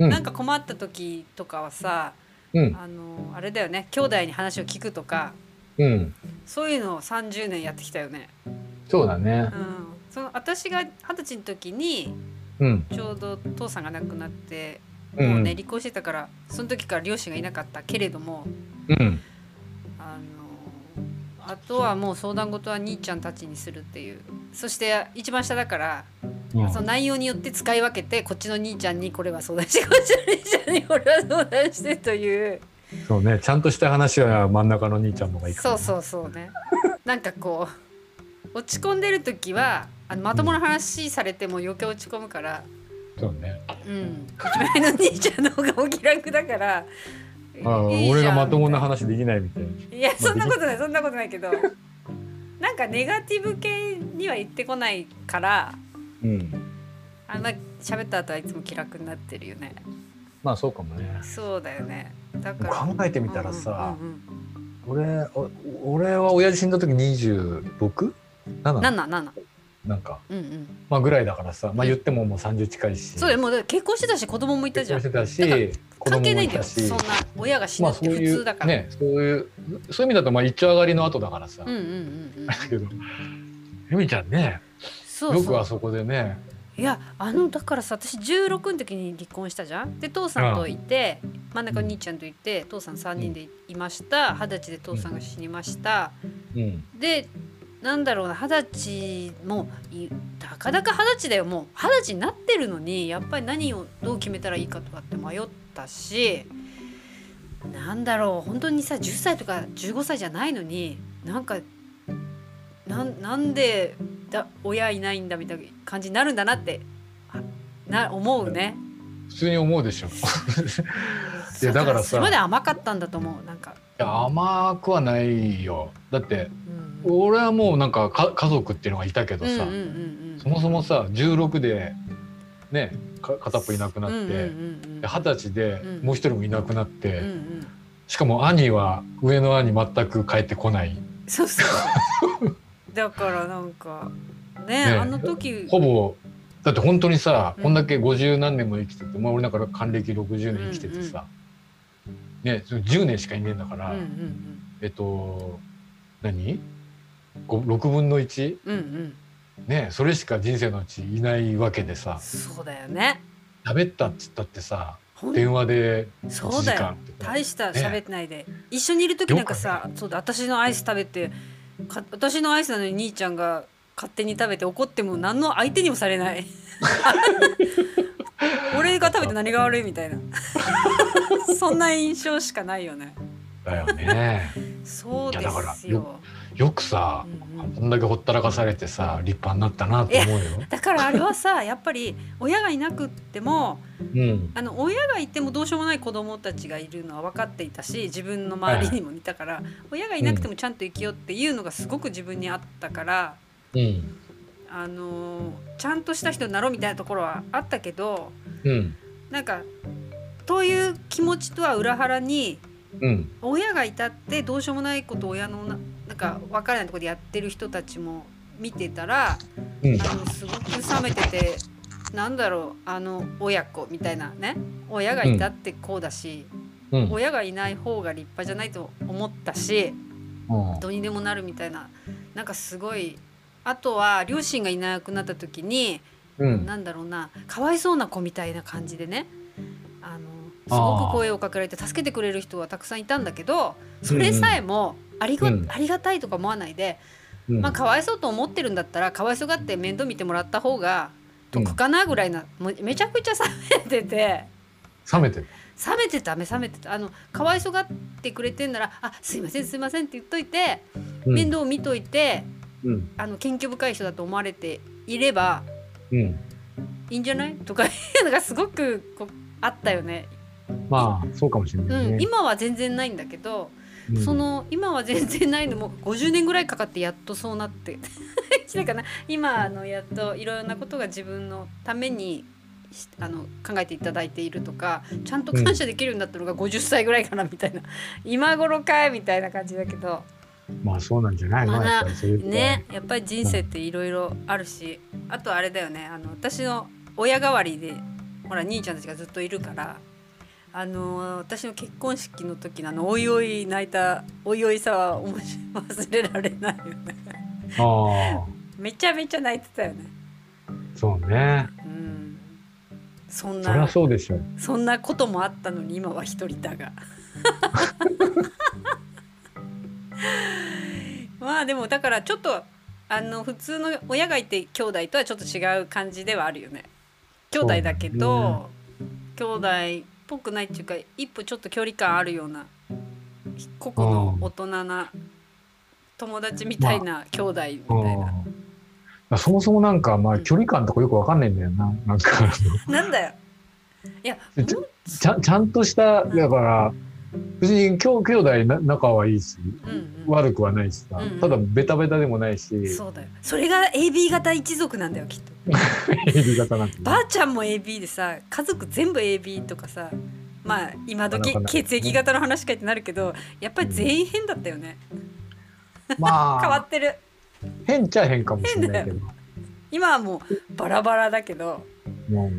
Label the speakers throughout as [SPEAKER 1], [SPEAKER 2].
[SPEAKER 1] うん。
[SPEAKER 2] なんか困った時とかはさ
[SPEAKER 1] うん。
[SPEAKER 2] あのあれだよね兄弟に話を聞くとか
[SPEAKER 1] うん。
[SPEAKER 2] そういうのを30年やってきたよね。
[SPEAKER 1] そうだね。
[SPEAKER 2] うん、その私が二十歳の時に
[SPEAKER 1] うん。
[SPEAKER 2] ちょうど父さんが亡くなって
[SPEAKER 1] う
[SPEAKER 2] もうね
[SPEAKER 1] ん
[SPEAKER 2] 離婚してたからその時から両親がいなかったけれども
[SPEAKER 1] うん。
[SPEAKER 2] あのあとはもう相談事は兄ちゃんたちにするっていう。そして一番下だから、
[SPEAKER 1] うん。
[SPEAKER 2] その内容によって使い分けてこっちの兄ちゃんにこれは相談してこっちの兄ちゃんにこれは相談してという。
[SPEAKER 1] そうね。ちゃんとした話は真ん中の兄ちゃんの方がいいか
[SPEAKER 2] そう
[SPEAKER 1] う
[SPEAKER 2] そうそうね。なんかこう落ち込んでる時はあのまともな話されても余計落ち込むから、
[SPEAKER 1] そうね。
[SPEAKER 2] うん、一番上の兄ちゃんの方がお気楽だから。
[SPEAKER 1] あ俺がまともな話できないみたいな。い
[SPEAKER 2] やそんなことないそんなことないけど。なんかネガティブ系には言ってこないから
[SPEAKER 1] うん。
[SPEAKER 2] あんま喋った後はいつも気楽になってるよね。
[SPEAKER 1] まあそうかもね。
[SPEAKER 2] そうだよね。だから
[SPEAKER 1] 考えてみたらさ
[SPEAKER 2] うんうんうん
[SPEAKER 1] 俺お俺は親父死んだ時 26? 7?
[SPEAKER 2] なんなんなんなん
[SPEAKER 1] なんか。
[SPEAKER 2] うんうん。
[SPEAKER 1] まあぐらいだからさまあ言ってももう30近いし。
[SPEAKER 2] そうだよもうだから結婚してたし子供もいたじゃん。
[SPEAKER 1] 結婚してたし
[SPEAKER 2] 関係ないんだよ。そんな親が死ぬ
[SPEAKER 1] まあ
[SPEAKER 2] って普
[SPEAKER 1] そういう
[SPEAKER 2] 通だから、
[SPEAKER 1] ねそういうそういう意味だとまあ一丁上がりの後だからさ、
[SPEAKER 2] うんうんうんうん
[SPEAKER 1] だけど由美ちゃんね
[SPEAKER 2] そう
[SPEAKER 1] よくあそこでね。
[SPEAKER 2] いやあのだからさ私16の時に離婚したじゃん。で父さんといて真ん中の兄ちゃんといて父さん3人でいました。二十歳で父さんが死にました。
[SPEAKER 1] うん。
[SPEAKER 2] でなんだろうな二十歳もういたかだか二十歳だよ。もう二十歳になってるのにやっぱり何をどう決めたらいいかとかって迷ったしなんだろう本当にさ10歳とか15歳じゃないのになんかなんなんでだ親いないんだみたいな感じになるんだなってあな思うね。
[SPEAKER 1] 普通に思うでしょ。いやだからさ。
[SPEAKER 2] それまで甘かったんだと思うなんか。
[SPEAKER 1] 甘くはないよ。だって
[SPEAKER 2] うん。
[SPEAKER 1] 俺はもうなんかか家族っていうのがいたけどさ、
[SPEAKER 2] うんうんうん
[SPEAKER 1] そもそもさ16でねか片っぽいなくなって、
[SPEAKER 2] うんうんうん
[SPEAKER 1] 歳で
[SPEAKER 2] うん。
[SPEAKER 1] もう一人もいなくなって、
[SPEAKER 2] うんうん。
[SPEAKER 1] しかも兄は上の兄全く帰ってこない。
[SPEAKER 2] そうそう。だからなんかね
[SPEAKER 1] ね
[SPEAKER 2] あの時
[SPEAKER 1] ほぼだって本当にさ、
[SPEAKER 2] うん。
[SPEAKER 1] こんだけ50何年も生きてて、まあ、俺だから還暦60年生きててさ、ねそれ10年しかいねえんだから、
[SPEAKER 2] うんうん
[SPEAKER 1] えっと何？ご ?6 分の 1?
[SPEAKER 2] うんうん。うん
[SPEAKER 1] ねそれしか人生のうちいないわけでさ
[SPEAKER 2] そうだよね。
[SPEAKER 1] 喋ったっつったってさ電話で1時
[SPEAKER 2] そうだよ大した喋ってないで、一緒にいる時なんかさそうだ私のアイス食べてか私のアイスなのに兄ちゃんが勝手に食べて怒っても何の相手にもされない。俺が食べて何が悪いみたいな。そんな印象しかないよね。
[SPEAKER 1] だよね。
[SPEAKER 2] そうですよ
[SPEAKER 1] よくさこんだけほったらかされてさ立派になったなと思うよ。
[SPEAKER 2] だからあれはさやっぱり親がいなくっても
[SPEAKER 1] うん。
[SPEAKER 2] あの親がいてもどうしようもない子供たちがいるのは分かっていたし自分の周りにもいたから、親がいなくてもちゃんと生きようっていうのがすごく自分にあったから、
[SPEAKER 1] うん。
[SPEAKER 2] あのーちゃんとした人になろうみたいなところはあったけど
[SPEAKER 1] うん。
[SPEAKER 2] なんかという気持ちとは裏腹に
[SPEAKER 1] うん。
[SPEAKER 2] 親がいたってどうしようもないことを親のか分からないところでやってる人たちも見てたら
[SPEAKER 1] うん。
[SPEAKER 2] あのすごく冷めててなんだろうあの親子みたいなね親がいたってこうだし、
[SPEAKER 1] うん。
[SPEAKER 2] 親がいない方が立派じゃないと思ったし
[SPEAKER 1] うん。
[SPEAKER 2] どうにでもなるみたいななんかすごいあとは両親がいなくなった時に、
[SPEAKER 1] うん。
[SPEAKER 2] なんだろうなかわいそうな子みたいな感じでねあのすごく声をかけられて助けてくれる人はたくさんいたんだけどそれさえもありが,、
[SPEAKER 1] うん。
[SPEAKER 2] ありがたいとか思わないで、
[SPEAKER 1] うん。
[SPEAKER 2] まあかわいそうと思ってるんだったらかわいそうがって面倒見てもらった方が得かなぐらいな、もうめちゃくちゃ冷めてて。
[SPEAKER 1] 冷めてる。
[SPEAKER 2] 冷めてた目冷めてた。あのかわいそうがってくれてんなら「あすいませんすいません」って言っといて、
[SPEAKER 1] うん。
[SPEAKER 2] 面倒見といて
[SPEAKER 1] うん。
[SPEAKER 2] あの謙虚深い人だと思われていれば
[SPEAKER 1] うん。
[SPEAKER 2] いいんじゃない？とかいうのがすごくこうあったよね、
[SPEAKER 1] まあそうかもしれない
[SPEAKER 2] うん、
[SPEAKER 1] ね。
[SPEAKER 2] 今は全然ないんだけど、
[SPEAKER 1] うん。
[SPEAKER 2] その今は全然ないの。も50年ぐらいかかってやっとそうなって。だかな今あのやっといろいろなことが自分のためにしあの考えていただいているとかちゃんと感謝できるようになったのが50歳ぐらいかなみたいな、今頃かいみたいな感じだけど。
[SPEAKER 1] まあそうなんじゃないの、
[SPEAKER 2] まあな
[SPEAKER 1] やっぱり
[SPEAKER 2] ねやっぱり人生っていろいろあるしあとあれだよね。あの私の親代わりでほら兄ちゃんたちがずっといるからあの私の結婚式の時のあのおいおい泣いたおいおいさは面白い忘れられないよね。
[SPEAKER 1] ああ。
[SPEAKER 2] めちゃめちゃ泣いてたよね。
[SPEAKER 1] そうね。
[SPEAKER 2] うん。そん
[SPEAKER 1] そりゃ
[SPEAKER 2] な
[SPEAKER 1] そうでしょ
[SPEAKER 2] そんなこともあったのに今は一人だが。まあでもだからちょっとあの普通の親がいて兄弟とはちょっと違う感じではあるよね。兄弟だけど、兄弟っぽくないっていうか一歩ちょっと距離感あるような個々の大人な友達みたいな兄弟みたいな、
[SPEAKER 1] うん、そもそもなんかまあ距離感とかよくわかんないんだよな。なんか。
[SPEAKER 2] なんだよ。いや
[SPEAKER 1] ちゃちゃんとしただから別に兄兄弟な仲はいいし
[SPEAKER 2] うんうん。
[SPEAKER 1] 悪くはないしさ、
[SPEAKER 2] うんうん。
[SPEAKER 1] ただベタベタでもないし。
[SPEAKER 2] そうだよ。それが AB 型一族なんだよきっと。
[SPEAKER 1] AB 型なんてね。
[SPEAKER 2] ばあちゃんも AB でさ家族全部 AB とかさまあ今時血液型の話かってなるけどやっぱり全員変だったよね、
[SPEAKER 1] ま
[SPEAKER 2] 変わ
[SPEAKER 1] あ
[SPEAKER 2] ってる。
[SPEAKER 1] 変っちゃ変かもしれないけど。
[SPEAKER 2] 今はもうバラバラだけど。
[SPEAKER 1] もう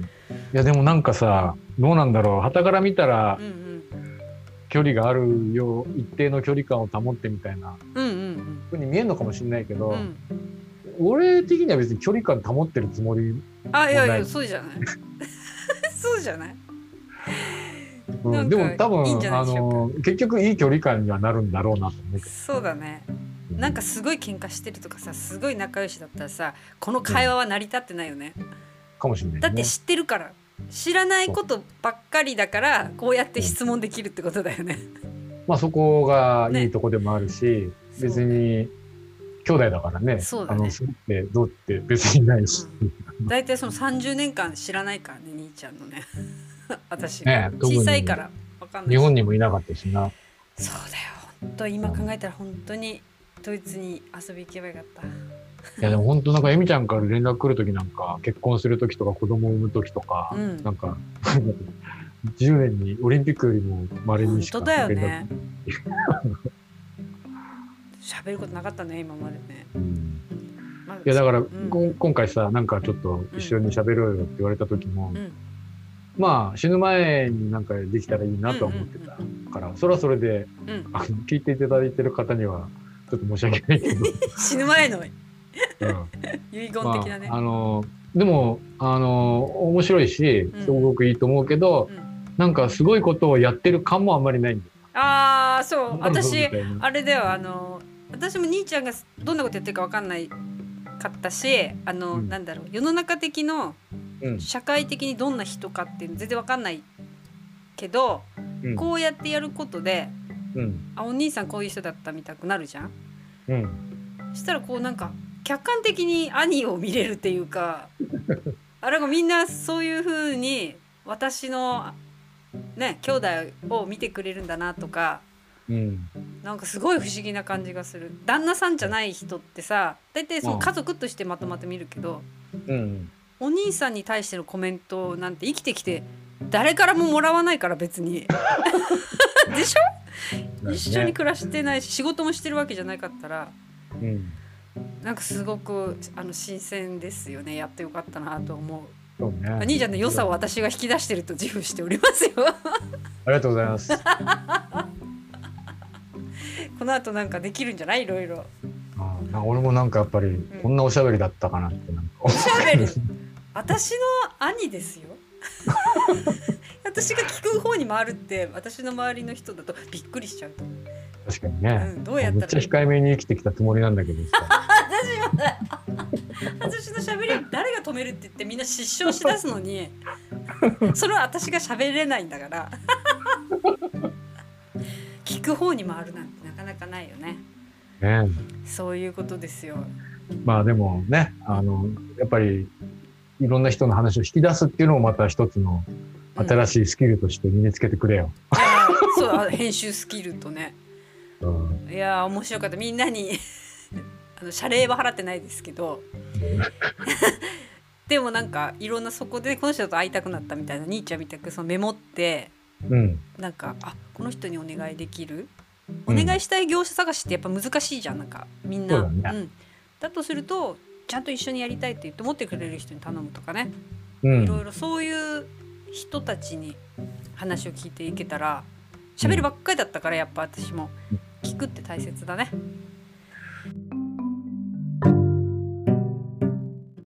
[SPEAKER 1] いやでもなんかさどうなんだろう。傍から見たら
[SPEAKER 2] うんうん
[SPEAKER 1] 距離があるよう一定の距離感を保ってみたいな。
[SPEAKER 2] うんうん
[SPEAKER 1] ふうに見えるのかもしれないけど、
[SPEAKER 2] うん。うん
[SPEAKER 1] 俺的には別に距離感保ってるつもり、
[SPEAKER 2] あいやいやそうじゃない。そうじゃない。
[SPEAKER 1] うんでも多分
[SPEAKER 2] いい
[SPEAKER 1] あの結局いい距離感にはなるんだろうなと思うけ
[SPEAKER 2] そうだね。
[SPEAKER 1] ど
[SPEAKER 2] なんかすごい喧嘩してるとかさすごい仲良しだったらさこの会話は成り立ってないよね、
[SPEAKER 1] かもしれない、ね、
[SPEAKER 2] だって知ってるから知らないことばっかりだからこうやって質問できるってことだよね。
[SPEAKER 1] まあそこがい
[SPEAKER 2] ね。
[SPEAKER 1] いとこでもあるし、
[SPEAKER 2] そう
[SPEAKER 1] 別に兄弟だからね
[SPEAKER 2] そうだね。
[SPEAKER 1] あのそれってどうって別にないし、
[SPEAKER 2] 大体その30年間知らないからね兄ちゃんのね。私、
[SPEAKER 1] ね
[SPEAKER 2] 小さいからわかんない
[SPEAKER 1] 日
[SPEAKER 2] し
[SPEAKER 1] 本にもいなかったしな。
[SPEAKER 2] そうだよ。本当今考えたら本当にドイツに遊び行けばよかった。
[SPEAKER 1] いやでも本当なんかエミちゃんから連絡来る時なんか結婚する時とか子供を産む時とか、
[SPEAKER 2] うん。
[SPEAKER 1] なんか10年にオリンピックよりも稀にしか
[SPEAKER 2] 本当だよね。喋ることなかったね今までね。
[SPEAKER 1] うん。
[SPEAKER 2] まあ
[SPEAKER 1] いやだから、
[SPEAKER 2] ん。
[SPEAKER 1] こん今回さなんかちょっと一緒に喋ろうよって言われた時も、
[SPEAKER 2] うん。
[SPEAKER 1] まあ死ぬ前になんかできたらいいなとは思ってたから、それはそれで
[SPEAKER 2] うん、
[SPEAKER 1] あの聞いていただいてる方にはちょっと申し訳ないけど、
[SPEAKER 2] 死ぬ前の
[SPEAKER 1] うん
[SPEAKER 2] 遺言
[SPEAKER 1] ま
[SPEAKER 2] 的なね。
[SPEAKER 1] あ、あのでもあの面白いし
[SPEAKER 2] うん。
[SPEAKER 1] すごくいいと思うけど、
[SPEAKER 2] うん。
[SPEAKER 1] なんかすごいことをやってる感もあんまりないん
[SPEAKER 2] ああそう。私あれだよあの私も兄ちゃんがどんなことやってるかわかんないかったしあの、
[SPEAKER 1] うん。
[SPEAKER 2] なんだろう世の中的の
[SPEAKER 1] うん。
[SPEAKER 2] 社会的にどんな人かっていうの全然わかんないけど、
[SPEAKER 1] うん。
[SPEAKER 2] こうやってやることで
[SPEAKER 1] うん。
[SPEAKER 2] あお兄さんこういう人だったみたくなるじゃん。
[SPEAKER 1] うん。
[SPEAKER 2] したらこうなんか客観的に兄を見れるっていうかあれがみんなそういう風に私のね兄弟を見てくれるんだなとか
[SPEAKER 1] うん。
[SPEAKER 2] なんかすごい不思議な感じがする。旦那さんじゃない人ってさ大体その
[SPEAKER 1] うん。
[SPEAKER 2] 家族としてまとまって見るけど、
[SPEAKER 1] うん。
[SPEAKER 2] お兄さんに対してのコメントなんて生きてきて誰からももらわないから別に。でしょ？一緒に暮らしてないし仕事もしてるわけじゃなかったら
[SPEAKER 1] うん
[SPEAKER 2] なんかすごくあの新鮮ですよね。やってよかったなと思う。
[SPEAKER 1] そうね。
[SPEAKER 2] 兄ちゃんの良さを私が引き出してると自負しておりますよ。
[SPEAKER 1] ありがとうございます。
[SPEAKER 2] この後なんかできるんじゃない？いろいろ。
[SPEAKER 1] あ俺もなんかやっぱりこんなおしゃべりだったかなってなんか
[SPEAKER 2] おしゃべり。私の兄ですよ。私が聞く方に回るって私の周りの人だとびっくりしちゃうと思う
[SPEAKER 1] 確かにね、
[SPEAKER 2] うんどうやったら
[SPEAKER 1] めっちゃ控えめに生きてきたつもりなんだけどさ。
[SPEAKER 2] 私の喋りを誰が止めるって言ってみんな失笑しだすのにそれは私が喋れないんだから。聞く方に回るなんてなかなかないよね。
[SPEAKER 1] ね
[SPEAKER 2] そういうことですよ。
[SPEAKER 1] まあでもねあのやっぱりいろんな人の話を引き出すっていうのもまた一つの新しいスキルとして身につけてくれよ。
[SPEAKER 2] いやそうあ編集スキルとね
[SPEAKER 1] うん。
[SPEAKER 2] いや面白かった。みんなに。あの謝礼は払ってないですけど。でもなんかいろんなそこでこの人と会いたくなったみたいな兄ちゃんみたくそのメモって
[SPEAKER 1] うん。
[SPEAKER 2] なんかあこの人にお願いできる？お
[SPEAKER 1] うん。
[SPEAKER 2] 願いしたい業者探しってやっぱ難しいじゃん。なんかみんな。
[SPEAKER 1] そうだね。
[SPEAKER 2] ん、だとするとちゃんと一緒にやりたいって言って持ってくれる人に頼むとかね、
[SPEAKER 1] うん。
[SPEAKER 2] いろいろそういう人たちに話を聞いていけたら喋るばっかりだったからやっぱ私も。聞くって大切だね。